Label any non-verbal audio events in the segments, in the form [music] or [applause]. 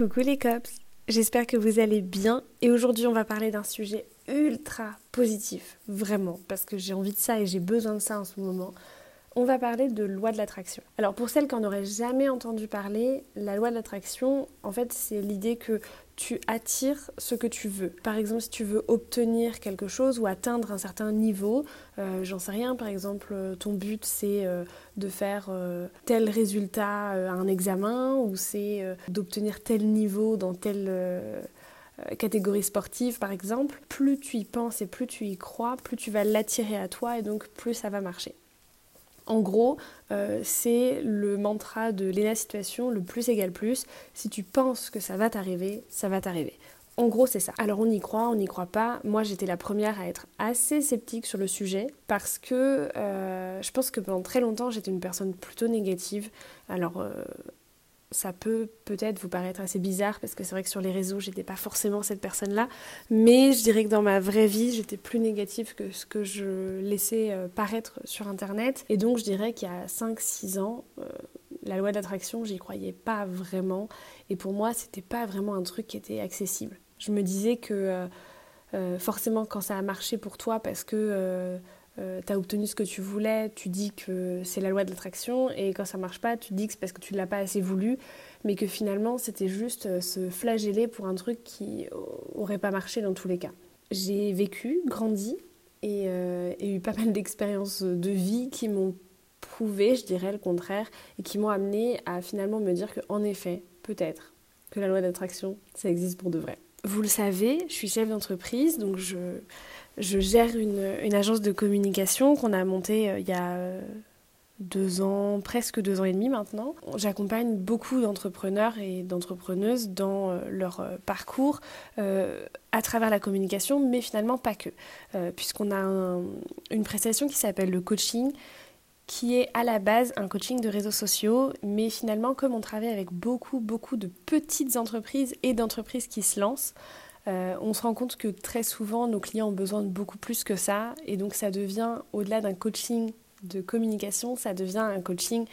Coucou les cops, j'espère que vous allez bien. Et aujourd'hui on va parler d'un sujet ultra positif, vraiment, parce que j'ai envie de ça et j'ai besoin de ça en ce moment. On va parler de loi de l'attraction. Alors pour celles qui n'en auraient jamais entendu parler, la loi de l'attraction, en fait, c'est l'idée que tu attires ce que tu veux. Par exemple, si tu veux obtenir quelque chose ou atteindre un certain niveau, euh, j'en sais rien, par exemple, ton but c'est euh, de faire euh, tel résultat à un examen ou c'est d'obtenir tel niveau dans telle catégorie sportive par exemple, plus tu y penses et plus tu y crois, plus tu vas l'attirer à toi et donc plus ça va marcher. En gros, euh, c'est le mantra de Léna Situation, le plus égale plus. Si tu penses que ça va t'arriver, ça va t'arriver. En gros, c'est ça. Alors on y croit, on n'y croit pas. Moi, j'étais la première à être assez sceptique sur le sujet parce que euh, je pense que pendant très longtemps, j'étais une personne plutôt négative. Alors, euh, ça peut peut-être vous paraître assez bizarre parce que c'est vrai que sur les réseaux, j'étais pas forcément cette personne-là, mais je dirais que dans ma vraie vie, j'étais plus négative que ce que je laissais euh, paraître sur internet. Et donc, je dirais qu'il y a 5-6 ans, euh, la loi d'attraction, j'y croyais pas vraiment. Et pour moi, c'était pas vraiment un truc qui était accessible. Je me disais que euh, forcément, quand ça a marché pour toi, parce que euh, tu as obtenu ce que tu voulais, tu dis que c'est la loi de l'attraction, et quand ça marche pas, tu dis que c'est parce que tu ne l'as pas assez voulu, mais que finalement c'était juste euh, se flageller pour un truc qui aurait pas marché dans tous les cas. J'ai vécu, grandi, euh, et, eu pas mal d'expériences de vie qui m'ont prouvé, je dirais le contraire, et qui m'ont amené à finalement me dire qu'en effet, peut-être, que la loi d'attraction, ça existe pour de vrai. Vous le savez, je suis chef d'entreprise, donc je je gère une, agence de communication qu'on a montée euh, il y a euh, deux ans, presque deux ans et demi maintenant. J'accompagne beaucoup d'entrepreneurs et d'entrepreneuses dans euh, leur parcours à travers la communication, mais finalement pas que, puisqu'on a une prestation qui s'appelle le coaching, qui est à la base un coaching de réseaux sociaux, mais finalement comme on travaille avec beaucoup, beaucoup de petites entreprises et d'entreprises qui se lancent, euh, on se rend compte que très souvent, nos clients ont besoin de beaucoup plus que ça. Et donc, ça devient, au-delà d'un coaching de communication, ça devient un coaching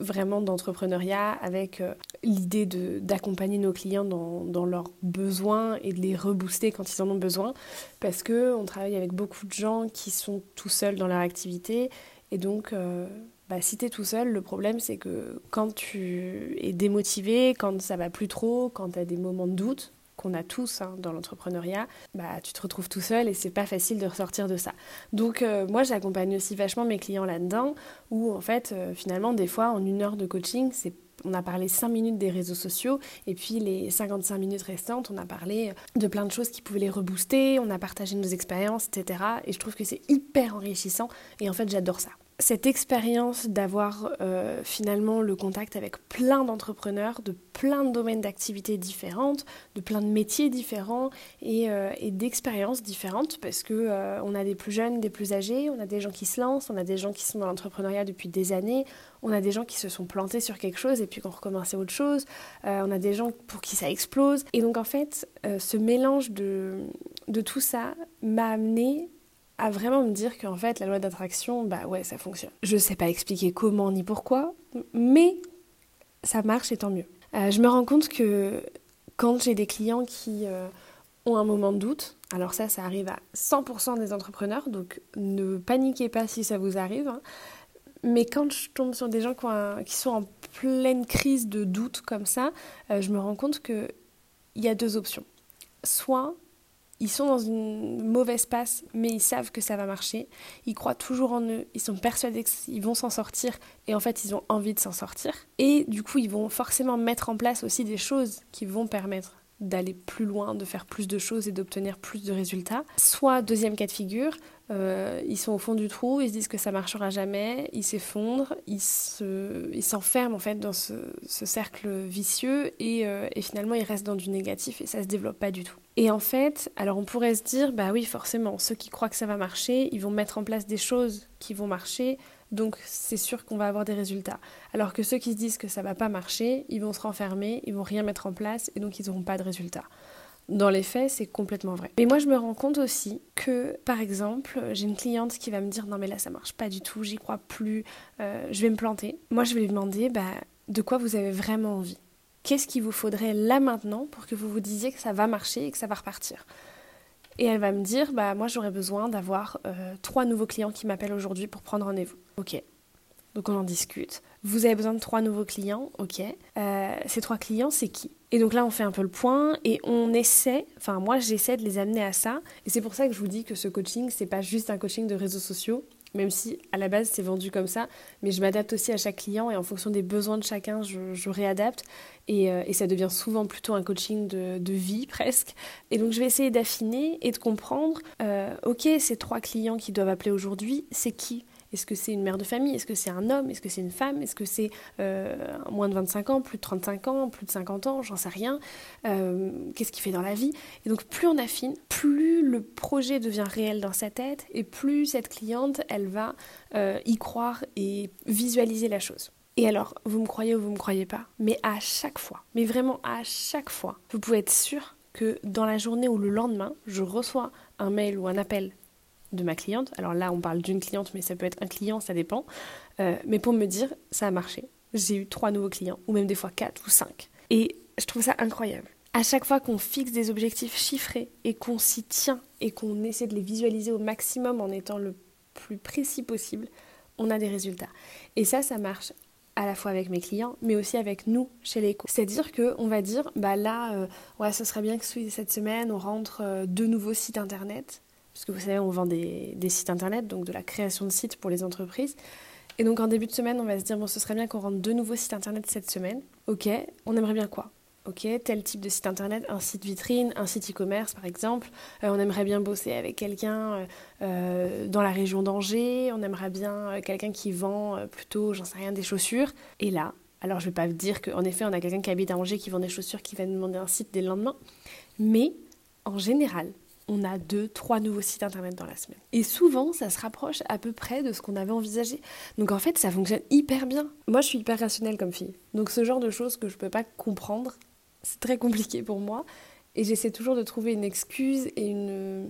vraiment d'entrepreneuriat avec euh, l'idée d'accompagner nos clients dans, leurs besoins et de les rebooster quand ils en ont besoin. Parce qu'on travaille avec beaucoup de gens qui sont tout seuls dans leur activité. Et donc, euh, bah, si tu es tout seul, le problème c'est que quand tu es démotivé, quand ça va plus trop, quand tu as des moments de doute, qu'on a tous hein, dans l'entrepreneuriat, bah, tu te retrouves tout seul et c'est pas facile de ressortir de ça. Donc euh, moi j'accompagne aussi vachement mes clients là-dedans où en fait euh, finalement des fois en une heure de coaching c'est on a parlé 5 minutes des réseaux sociaux et puis les 55 minutes restantes, on a parlé de plein de choses qui pouvaient les rebooster, on a partagé nos expériences, etc. Et je trouve que c'est hyper enrichissant et en fait j'adore ça cette expérience d'avoir euh, finalement le contact avec plein d'entrepreneurs de plein de domaines d'activités différentes, de plein de métiers différents et, euh, d'expériences différentes parce que euh, on a des plus jeunes, des plus âgés, on a des gens qui se lancent, on a des gens qui sont dans l'entrepreneuriat depuis des années, on a des gens qui se sont plantés sur quelque chose et puis qui ont recommencé autre chose, on a des gens pour qui ça explose. Et donc en fait ce mélange de, de tout ça m'a amené à vraiment me dire qu'en fait la loi d'attraction, bah ouais, ça fonctionne. Je sais pas expliquer comment ni pourquoi, mais ça marche et tant mieux. Euh, je me rends compte que quand j'ai des clients qui euh, ont un moment de doute, alors ça, ça arrive à 100% des entrepreneurs, donc ne paniquez pas si ça vous arrive. Hein. mais quand je tombe sur des gens qui, sont en pleine crise de doute comme ça, euh, je me rends compte qu'il y a deux options. Soit ils sont dans une mauvaise passe, mais ils savent que ça va marcher. Ils croient toujours en eux. Ils sont persuadés qu'ils vont s'en sortir. Et en fait, ils ont envie de s'en sortir. Et du coup, ils vont forcément mettre en place aussi des choses qui vont permettre d'aller plus loin, de faire plus de choses et d'obtenir plus de résultats. Soit, deuxième cas de figure, euh, ils sont au fond du trou, ils se disent que ça marchera jamais, ils s'effondrent, ils s'enferment en fait dans ce, cercle vicieux et, euh, et, finalement ils restent dans du négatif et ça se développe pas du tout. Et en fait, alors on pourrait se dire, bah oui forcément, ceux qui croient que ça va marcher, ils vont mettre en place des choses qui vont marcher, donc c'est sûr qu'on va avoir des résultats. Alors que ceux qui se disent que ça va pas marcher, ils vont se renfermer, ils vont rien mettre en place et donc ils n'auront pas de résultats. Dans les faits, c'est complètement vrai. Mais moi, je me rends compte aussi que, par exemple, j'ai une cliente qui va me dire non mais là ça marche pas du tout, j'y crois plus, euh, je vais me planter. Moi, je vais lui demander bah, de quoi vous avez vraiment envie? Qu'est-ce qu'il vous faudrait là maintenant pour que vous vous disiez que ça va marcher et que ça va repartir? Et elle va me dire, bah moi j'aurais besoin d'avoir euh, trois nouveaux clients qui m'appellent aujourd'hui pour prendre rendez-vous. Ok. Donc on en discute. Vous avez besoin de trois nouveaux clients, ok. Euh, ces trois clients, c'est qui? Et donc là, on fait un peu le point et on essaie, enfin moi j'essaie de les amener à ça. Et c'est pour ça que je vous dis que ce coaching, c'est pas juste un coaching de réseaux sociaux, même si à la base c'est vendu comme ça, mais je m'adapte aussi à chaque client et en fonction des besoins de chacun, je, réadapte et, euh, et, ça devient souvent plutôt un coaching de, de, vie presque. Et donc je vais essayer d'affiner et de comprendre, euh, ok, ces trois clients qui doivent appeler aujourd'hui, c'est qui? Est-ce que c'est une mère de famille? Est-ce que c'est un homme? Est-ce que c'est une femme? Est-ce que c'est euh, moins de 25 ans, plus de 35 ans, plus de 50 ans? J'en sais rien. Euh, qu'est-ce qu'il fait dans la vie? Et donc plus on affine, plus le projet devient réel dans sa tête et plus cette cliente, elle va euh, y croire et visualiser la chose. Et alors, vous me croyez ou vous me croyez pas, mais à chaque fois, mais vraiment à chaque fois, vous pouvez être sûr que dans la journée ou le lendemain, je reçois un mail ou un appel de ma cliente. Alors là, on parle d'une cliente, mais ça peut être un client, ça dépend. Euh, mais pour me dire, ça a marché. J'ai eu trois nouveaux clients, ou même des fois quatre ou cinq. Et je trouve ça incroyable. À chaque fois qu'on fixe des objectifs chiffrés et qu'on s'y tient et qu'on essaie de les visualiser au maximum en étant le plus précis possible, on a des résultats. Et ça, ça marche à la fois avec mes clients, mais aussi avec nous chez l'éco. C'est-à-dire qu'on va dire, bah là, euh, ouais, ce serait bien que cette semaine, on rentre euh, deux nouveaux sites internet parce que vous savez, on vend des, sites internet, donc de la création de sites pour les entreprises. Et donc en début de semaine, on va se dire, bon, ce serait bien qu'on rentre deux nouveaux sites internet cette semaine. Ok, on aimerait bien quoi? Ok, tel type de site internet, un site vitrine, un site e-commerce par exemple. Euh, on aimerait bien bosser avec quelqu'un euh, euh, dans la région d'Angers. On aimerait bien quelqu'un qui vend plutôt, j'en sais rien, des chaussures. Et là, alors je ne vais pas vous dire qu'en effet, on a quelqu'un qui habite à Angers qui vend des chaussures qui va nous demander un site dès le lendemain. Mais en général, on a deux, trois nouveaux sites internet dans la semaine. Et souvent, ça se rapproche à peu près de ce qu'on avait envisagé. Donc en fait, ça fonctionne hyper bien. Moi, je suis hyper rationnelle comme fille. Donc ce genre de choses que je peux pas comprendre, c'est très compliqué pour moi. Et j'essaie toujours de trouver une excuse et une,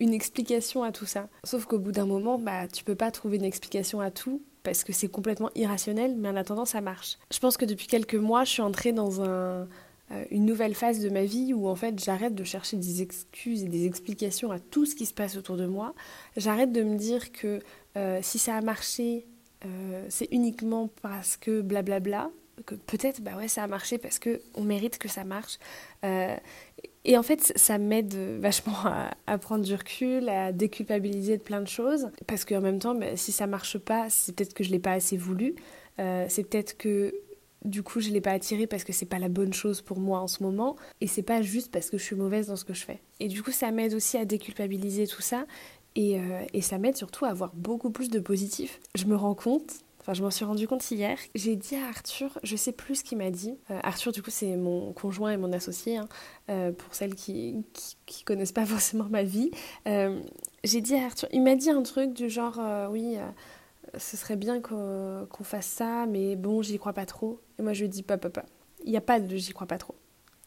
une explication à tout ça. Sauf qu'au bout d'un moment, bah, tu peux pas trouver une explication à tout parce que c'est complètement irrationnel, mais en attendant, ça marche. Je pense que depuis quelques mois, je suis entrée dans un, une nouvelle phase de ma vie où en fait j'arrête de chercher des excuses et des explications à tout ce qui se passe autour de moi. J'arrête de me dire que euh, si ça a marché, euh, c'est uniquement parce que blablabla. Que peut-être bah ouais ça a marché parce que on mérite que ça marche. et en fait ça m'aide vachement à, prendre du recul, à déculpabiliser de plein de choses. Parce qu'en même temps, bah, si ça marche pas, c'est peut-être que je l'ai pas assez voulu. c'est peut-être que du coup je l'ai pas attiré parce que c'est pas la bonne chose pour moi en ce moment et c'est pas juste parce que je suis mauvaise dans ce que je fais. Et du coup ça m'aide aussi à déculpabiliser tout ça et, euh, et ça m'aide surtout à avoir beaucoup plus de positif. Je me rends compte, enfin je m'en suis rendu compte hier, j'ai dit à Arthur, je sais plus ce qu'il m'a dit. Euh, Arthur du coup c'est mon conjoint et mon associé, hein, euh, pour celles qui, qui, connaissent pas [laughs] forcément ma vie. j'ai dit à Arthur, il m'a dit un truc du genre oui ce serait bien qu'on fasse ça, mais bon, j'y crois pas trop. Et moi, je dis, pas, pas, pas. Il n'y a pas de j'y crois pas trop.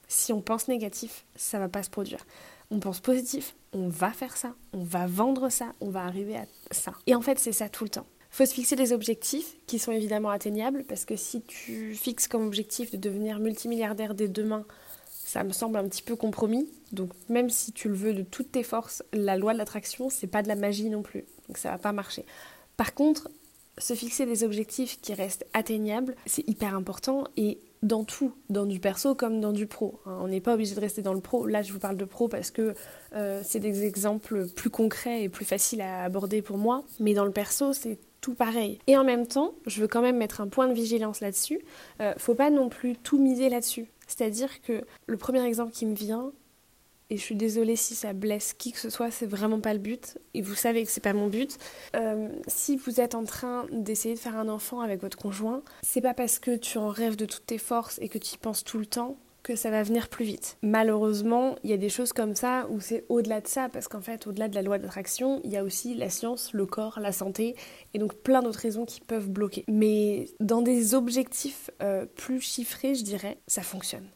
Si on pense négatif, ça va pas se produire. On pense positif, on va faire ça, on va vendre ça, on va arriver à ça. Et en fait, c'est ça tout le temps. Faut se fixer des objectifs qui sont évidemment atteignables parce que si tu fixes comme objectif de devenir multimilliardaire dès demain, ça me semble un petit peu compromis. Donc même si tu le veux de toutes tes forces, la loi de l'attraction, c'est pas de la magie non plus. Donc ça va pas marcher. Par contre, se fixer des objectifs qui restent atteignables, c'est hyper important et dans tout, dans du perso comme dans du pro. Hein. On n'est pas obligé de rester dans le pro. Là, je vous parle de pro parce que euh, c'est des exemples plus concrets et plus faciles à aborder pour moi. Mais dans le perso, c'est tout pareil. Et en même temps, je veux quand même mettre un point de vigilance là-dessus. Euh, faut pas non plus tout miser là-dessus. C'est-à-dire que le premier exemple qui me vient, et je suis désolée si ça blesse qui que ce soit, c'est vraiment pas le but, et vous savez que c'est pas mon but. Euh, si vous êtes en train d'essayer de faire un enfant avec votre conjoint, c'est pas parce que tu en rêves de toutes tes forces et que tu y penses tout le temps que ça va venir plus vite. Malheureusement, il y a des choses comme ça où c'est au-delà de ça, parce qu'en fait, au-delà de la loi d'attraction, il y a aussi la science, le corps, la santé, et donc plein d'autres raisons qui peuvent bloquer. Mais dans des objectifs euh, plus chiffrés, je dirais, ça fonctionne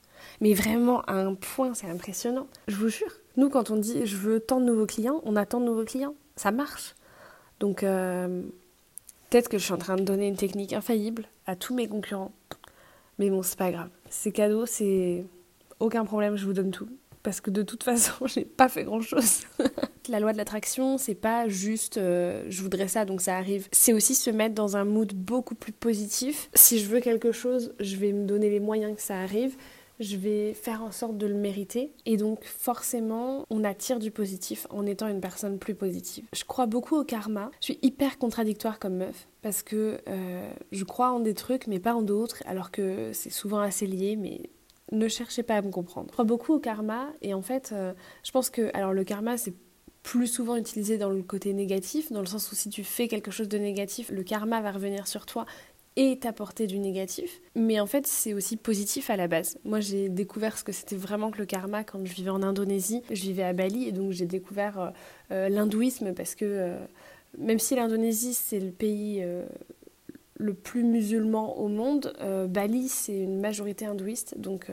mais vraiment à un point, c'est impressionnant. Je vous jure, nous quand on dit je veux tant de nouveaux clients, on a tant de nouveaux clients, ça marche. Donc euh, peut-être que je suis en train de donner une technique infaillible à tous mes concurrents. Mais bon, c'est pas grave. C'est cadeau, c'est aucun problème, je vous donne tout. Parce que de toute [laughs] façon, j'ai pas fait grand chose. [laughs] la loi de l'attraction, c'est pas juste euh, je voudrais ça donc ça arrive. C'est aussi se mettre dans un mood beaucoup plus positif. Si je veux quelque chose, je vais me donner les moyens que ça arrive je vais faire en sorte de le mériter. Et donc forcément, on attire du positif en étant une personne plus positive. Je crois beaucoup au karma. Je suis hyper contradictoire comme meuf parce que euh, je crois en des trucs mais pas en d'autres, alors que c'est souvent assez lié, mais ne cherchez pas à me comprendre. Je crois beaucoup au karma et en fait, euh, je pense que alors le karma c'est plus souvent utilisé dans le côté négatif, dans le sens où si tu fais quelque chose de négatif, le karma va revenir sur toi et t'apporter du négatif. Mais en fait, c'est aussi positif à la base. Moi, j'ai découvert ce que c'était vraiment que le karma quand je vivais en Indonésie. Je vivais à Bali et donc j'ai découvert euh, euh, l'hindouisme parce que euh, même si l'Indonésie, c'est le pays le plus musulman au monde, Bali, c'est une majorité hindouiste. Donc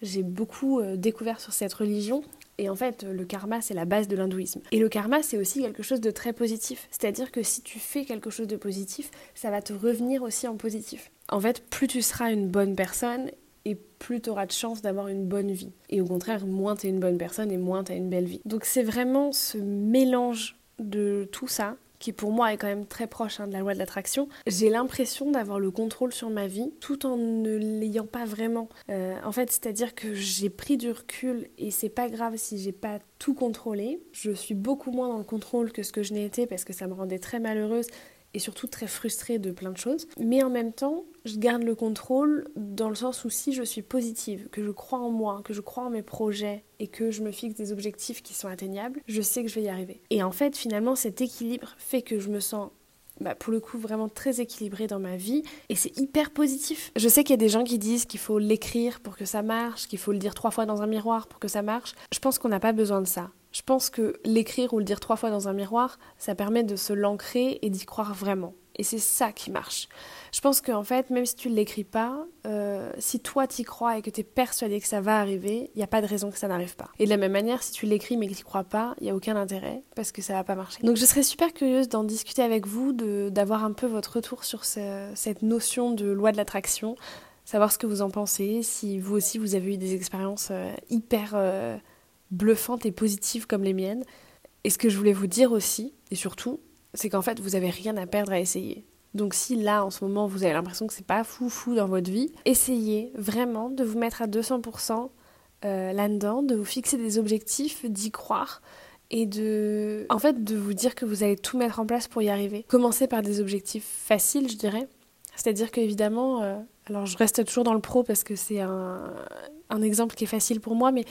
j'ai beaucoup découvert sur cette religion et en fait, le karma, c'est la base de l'hindouisme. Et le karma, c'est aussi quelque chose de très positif. C'est-à-dire que si tu fais quelque chose de positif, ça va te revenir aussi en positif. En fait, plus tu seras une bonne personne et plus tu auras de chance d'avoir une bonne vie. Et au contraire, moins tu es une bonne personne et moins tu as une belle vie. Donc c'est vraiment ce mélange de tout ça qui pour moi est quand même très proche hein, de la loi de l'attraction, j'ai l'impression d'avoir le contrôle sur ma vie tout en ne l'ayant pas vraiment. Euh, en fait, c'est-à-dire que j'ai pris du recul et c'est pas grave si j'ai pas tout contrôlé. Je suis beaucoup moins dans le contrôle que ce que je n'ai été parce que ça me rendait très malheureuse et surtout très frustrée de plein de choses. Mais en même temps, je garde le contrôle dans le sens où si je suis positive, que je crois en moi, que je crois en mes projets et que je me fixe des objectifs qui sont atteignables, je sais que je vais y arriver. Et en fait, finalement, cet équilibre fait que je me sens bah, pour le coup vraiment très équilibrée dans ma vie et c'est hyper positif. Je sais qu'il y a des gens qui disent qu'il faut l'écrire pour que ça marche, qu'il faut le dire trois fois dans un miroir pour que ça marche. Je pense qu'on n'a pas besoin de ça. Je pense que l'écrire ou le dire trois fois dans un miroir, ça permet de se l'ancrer et d'y croire vraiment. Et c'est ça qui marche. Je pense qu'en fait, même si tu ne l'écris pas, euh, si toi t'y crois et que tu es persuadé que ça va arriver, il n'y a pas de raison que ça n'arrive pas. Et de la même manière, si tu l'écris mais que tu crois pas, il n'y a aucun intérêt parce que ça va pas marcher. Donc je serais super curieuse d'en discuter avec vous, d'avoir un peu votre retour sur cette notion de loi de l'attraction, savoir ce que vous en pensez, si vous aussi vous avez eu des expériences euh, hyper... Euh, bluffantes et positives comme les miennes. Et ce que je voulais vous dire aussi, et surtout, c'est qu'en fait, vous n'avez rien à perdre à essayer. Donc si là, en ce moment, vous avez l'impression que c'est pas fou fou dans votre vie, essayez vraiment de vous mettre à 200% euh, là-dedans, de vous fixer des objectifs, d'y croire et de, en fait, de vous dire que vous allez tout mettre en place pour y arriver. Commencez par des objectifs faciles, je dirais. C'est-à-dire qu'évidemment, euh, alors je reste toujours dans le pro parce que c'est un, exemple qui est facile pour moi, mais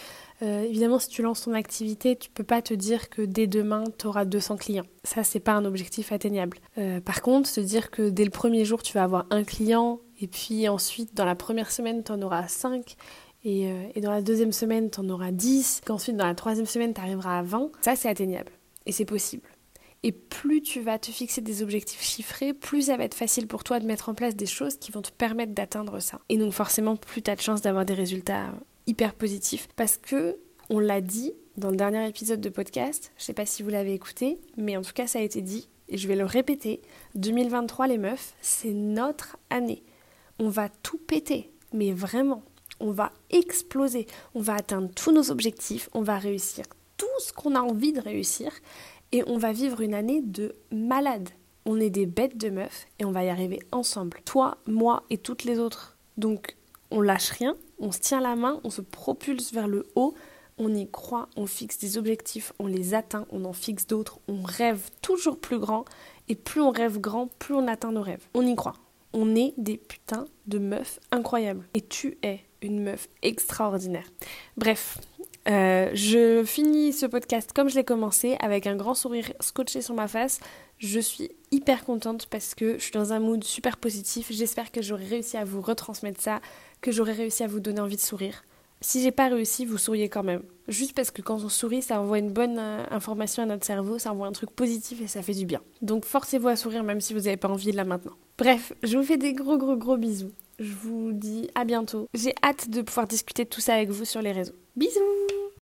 euh, évidemment, si tu lances ton activité, tu peux pas te dire que dès demain, tu auras 200 clients. Ça, c'est pas un objectif atteignable. Euh, par contre, se dire que dès le premier jour, tu vas avoir un client, et puis ensuite, dans la première semaine, tu en auras 5, et, euh, et, dans la deuxième semaine, tu en auras 10, qu'ensuite, dans la troisième semaine, tu arriveras à 20, ça, c'est atteignable. Et c'est possible. Et plus tu vas te fixer des objectifs chiffrés, plus ça va être facile pour toi de mettre en place des choses qui vont te permettre d'atteindre ça. Et donc forcément, plus tu as de chances d'avoir des résultats hyper positifs. Parce que, on l'a dit dans le dernier épisode de podcast, je sais pas si vous l'avez écouté, mais en tout cas ça a été dit, et je vais le répéter, 2023 les meufs, c'est notre année. On va tout péter, mais vraiment, on va exploser, on va atteindre tous nos objectifs, on va réussir tout ce qu'on a envie de réussir et on va vivre une année de malade. On est des bêtes de meufs et on va y arriver ensemble. Toi, moi et toutes les autres. Donc on lâche rien, on se tient la main, on se propulse vers le haut, on y croit, on fixe des objectifs, on les atteint, on en fixe d'autres, on rêve toujours plus grand et plus on rêve grand, plus on atteint nos rêves. On y croit. On est des putains de meufs incroyables. Et tu es une meuf extraordinaire. Bref, euh, je finis ce podcast comme je l'ai commencé, avec un grand sourire scotché sur ma face. Je suis hyper contente parce que je suis dans un mood super positif. J'espère que j'aurai réussi à vous retransmettre ça, que j'aurai réussi à vous donner envie de sourire. Si j'ai pas réussi, vous souriez quand même. Juste parce que quand on sourit, ça envoie une bonne euh, information à notre cerveau, ça envoie un truc positif et ça fait du bien. Donc forcez-vous à sourire même si vous n'avez pas envie là maintenant. Bref, je vous fais des gros gros gros bisous. Je vous dis à bientôt. J'ai hâte de pouvoir discuter de tout ça avec vous sur les réseaux. Bisous